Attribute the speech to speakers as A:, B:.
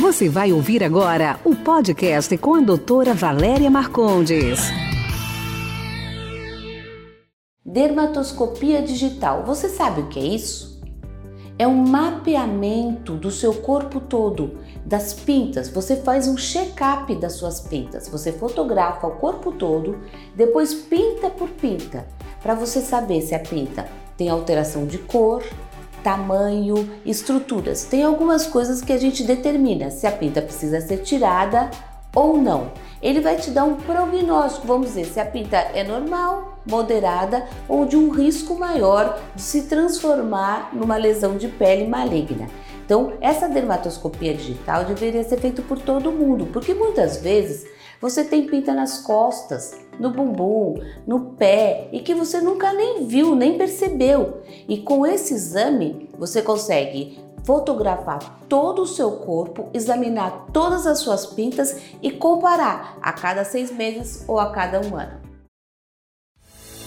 A: Você vai ouvir agora o podcast com a doutora Valéria Marcondes.
B: Dermatoscopia digital. Você sabe o que é isso? É um mapeamento do seu corpo todo, das pintas. Você faz um check-up das suas pintas. Você fotografa o corpo todo, depois pinta por pinta, para você saber se a pinta tem alteração de cor, tamanho, estruturas. Tem algumas coisas que a gente determina se a pinta precisa ser tirada ou não. Ele vai te dar um prognóstico, vamos dizer, se a pinta é normal, moderada ou de um risco maior de se transformar numa lesão de pele maligna. Então, essa dermatoscopia digital deveria ser feita por todo mundo, porque muitas vezes você tem pinta nas costas, no bumbum, no pé e que você nunca nem viu, nem percebeu. E com esse exame você consegue fotografar todo o seu corpo, examinar todas as suas pintas e comparar a cada seis meses ou a cada um ano.